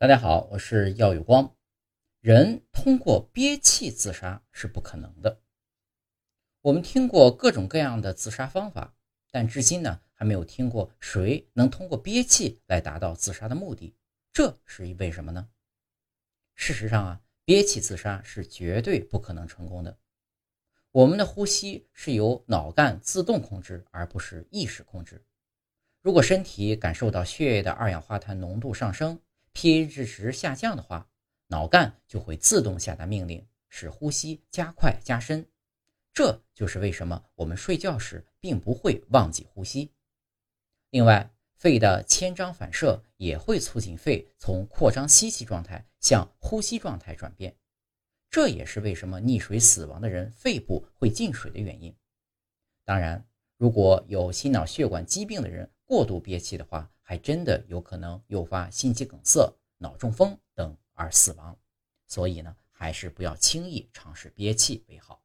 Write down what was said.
大家好，我是耀有光。人通过憋气自杀是不可能的。我们听过各种各样的自杀方法，但至今呢还没有听过谁能通过憋气来达到自杀的目的。这是为什么呢？事实上啊，憋气自杀是绝对不可能成功的。我们的呼吸是由脑干自动控制，而不是意识控制。如果身体感受到血液的二氧化碳浓度上升，pH 值下降的话，脑干就会自动下达命令，使呼吸加快加深。这就是为什么我们睡觉时并不会忘记呼吸。另外，肺的牵张反射也会促进肺从扩张吸气状态向呼吸状态转变。这也是为什么溺水死亡的人肺部会进水的原因。当然，如果有心脑血管疾病的人过度憋气的话，还真的有可能诱发心肌梗塞、脑中风等而死亡，所以呢，还是不要轻易尝试憋气为好。